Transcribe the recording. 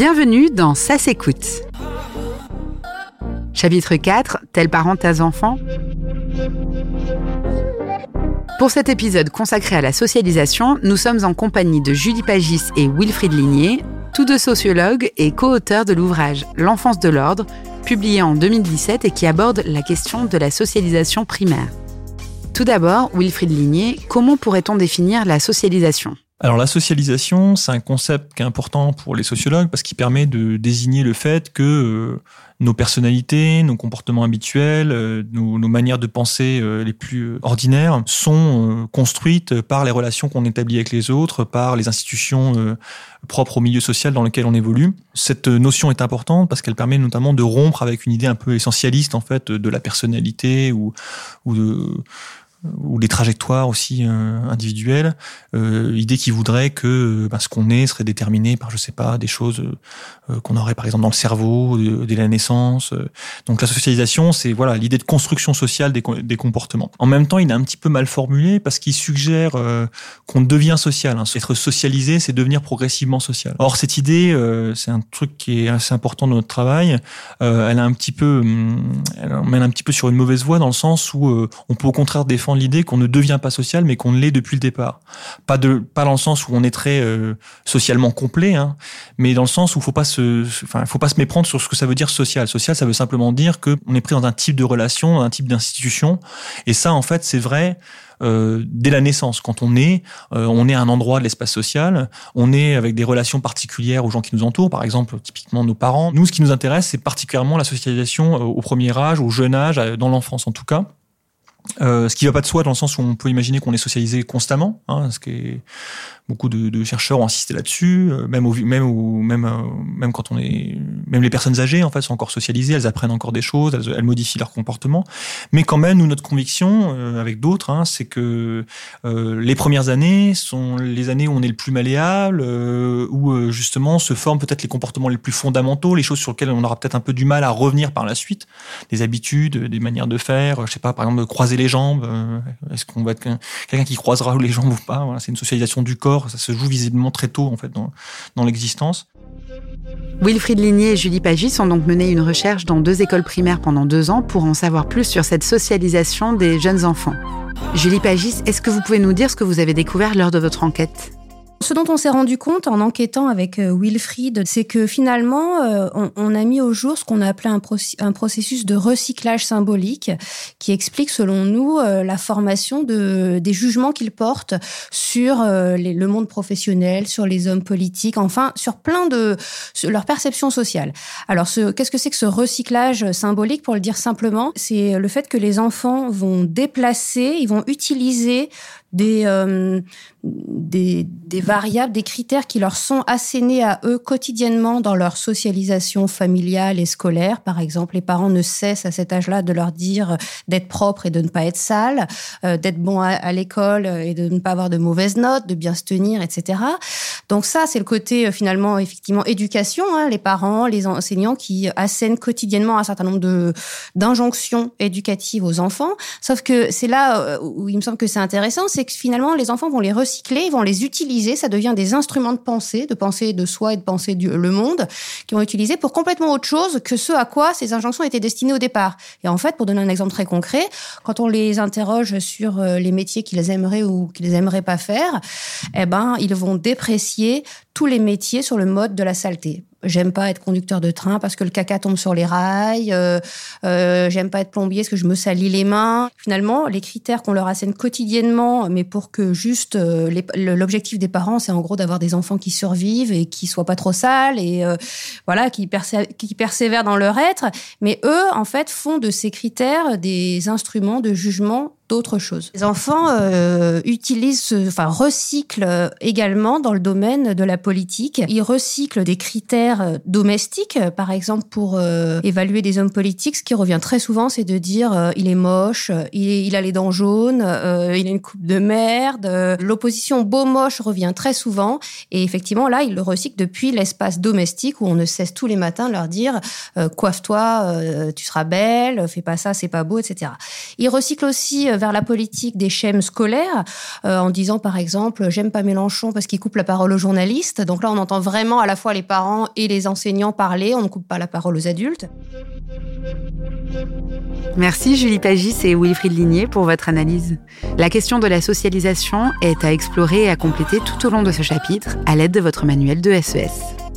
Bienvenue dans Ça s'écoute. Chapitre 4, Tel parent, tes enfants Pour cet épisode consacré à la socialisation, nous sommes en compagnie de Julie Pagis et Wilfried Ligné, tous deux sociologues et co-auteurs de l'ouvrage L'enfance de l'ordre, publié en 2017 et qui aborde la question de la socialisation primaire. Tout d'abord, Wilfried Ligné, comment pourrait-on définir la socialisation? Alors la socialisation, c'est un concept qui est important pour les sociologues parce qu'il permet de désigner le fait que euh, nos personnalités, nos comportements habituels, euh, nos, manières de penser euh, les plus ordinaires sont construites par les relations qu'on établit avec les autres, par les institutions propres au milieu social dans lequel on évolue. Cette notion est importante parce qu'elle permet notamment de rompre avec une idée un peu essentialiste en fait de la personnalité ou, ou de ou les trajectoires aussi euh, individuelles, euh, l'idée qui voudrait que bah, ce qu'on est serait déterminé par, je sais pas, des choses euh, qu'on aurait par exemple dans le cerveau dès la naissance. Donc la socialisation, c'est voilà l'idée de construction sociale des, des, comportements. En même temps, il est un petit peu mal formulé parce qu'il suggère qu'on devient social. Hein. Être socialisé, c'est devenir progressivement social. Or cette idée, c'est un truc qui est assez important dans notre travail. elle a un petit peu, hum, elle mène un petit peu sur une mauvaise voie dans le sens où on peut au contraire défendre l'idée qu'on ne devient pas social, mais qu'on l'est depuis le départ. Pas de, pas dans le sens où on est très euh, socialement complet, hein, mais dans le sens où faut pas se, enfin, faut pas se méprendre sur ce que ça veut dire social. Social, ça veut simplement dire que on est pris dans un type de relation, un type d'institution, et ça, en fait, c'est vrai. Euh, dès la naissance. Quand on est, euh, on est à un endroit de l'espace social, on est avec des relations particulières aux gens qui nous entourent, par exemple typiquement nos parents. Nous, ce qui nous intéresse, c'est particulièrement la socialisation au premier âge, au jeune âge, dans l'enfance en tout cas. Euh, ce qui va pas de soi dans le sens où on peut imaginer qu'on est socialisé constamment, hein, ce qui est beaucoup de, de, chercheurs ont insisté là-dessus, euh, même au, même au, même euh, même quand on est même les personnes âgées en fait sont encore socialisées, elles apprennent encore des choses, elles, elles modifient leur comportement. Mais quand même, nous notre conviction avec d'autres, hein, c'est que les premières années sont les années où on est le plus malléable, où justement se forment peut-être les comportements les plus fondamentaux, les choses sur lesquelles on aura peut-être un peu du mal à revenir par la suite, des habitudes, des manières de faire, je sais pas, par exemple croiser les jambes. Est-ce qu'on va être quelqu'un qui croisera les jambes ou pas C'est une socialisation du corps ça se joue visiblement très tôt en fait dans, dans l'existence. Wilfried Ligné et Julie Pagis ont donc mené une recherche dans deux écoles primaires pendant deux ans pour en savoir plus sur cette socialisation des jeunes enfants. Julie Pagis, est-ce que vous pouvez nous dire ce que vous avez découvert lors de votre enquête? Ce dont on s'est rendu compte en enquêtant avec euh, Wilfried, c'est que finalement, euh, on, a mis au jour ce qu'on a appelé un, processus de recyclage symbolique qui explique, selon nous, euh, la formation de, des jugements qu'ils portent sur le monde professionnel, sur les hommes politiques, enfin, sur plein de leur perception sociale. Alors, qu'est-ce que c'est que ce recyclage symbolique Pour le dire simplement, c'est le fait que les enfants vont déplacer, ils vont utiliser des, euh, des, des, variables, des critères qui leur sont assénés à eux quotidiennement dans leur socialisation familiale et scolaire. Par exemple, les parents ne cessent à cet âge-là de leur dire d'être propre et de ne pas être sale, euh, d'être bon à, l'école et de ne pas avoir de mauvaises notes, de bien se tenir, etc. Donc ça, c'est le côté euh, finalement effectivement éducation. Hein, les parents, les enseignants qui assènent quotidiennement un certain nombre de d'injonctions éducatives aux enfants. Sauf que c'est là où il me semble que c'est intéressant, c'est que finalement, les enfants vont les recycler, vont les utiliser. Ça devient des instruments de pensée, de pensée de soi et de penser du, le monde, qui vont utiliser pour complètement autre chose que ce à quoi ces injonctions étaient destinées au départ. Et en fait, pour donner un exemple très concret, quand on les interroge sur euh, les métiers qu'ils aimeraient ou qu'ils aimeraient pas faire, eh ben, ils vont déprécier tous les métiers sur le mode de la saleté. J'aime pas être conducteur de train parce que le caca tombe sur les rails. Euh, euh, J'aime pas être plombier parce que je me salis les mains. Finalement, les critères qu'on leur assène quotidiennement, mais pour que juste euh, l'objectif des parents, c'est en gros d'avoir des enfants qui survivent et qui soient pas trop sales et voilà, qui persévèrent dans leur être. Mais eux, en fait, font de ces critères des instruments de jugement d'autres choses. Les enfants euh, utilisent, enfin recyclent euh, également dans le domaine de la politique. Ils recyclent des critères euh, domestiques, par exemple pour évaluer des hommes politiques. Ce qui revient très souvent, c'est de dire il est moche, il, il, a les dents jaunes, il a une coupe de merde. L'opposition beau-moche revient très souvent. Et effectivement, là, ils le recyclent depuis l'espace domestique où on ne cesse tous les matins de leur dire coiffe-toi, tu seras belle, fais pas ça, c'est pas beau, etc. Ils recyclent aussi vers la politique des schèmes scolaires, euh, en disant par exemple, j'aime pas Mélenchon parce qu'il coupe la parole aux journalistes. Donc là, on entend vraiment à la fois les parents et les enseignants parler, on ne coupe pas la parole aux adultes. Merci Julie Pagis et Wilfried Ligné pour votre analyse. La question de la socialisation est à explorer et à compléter tout au long de ce chapitre à l'aide de votre manuel de SES.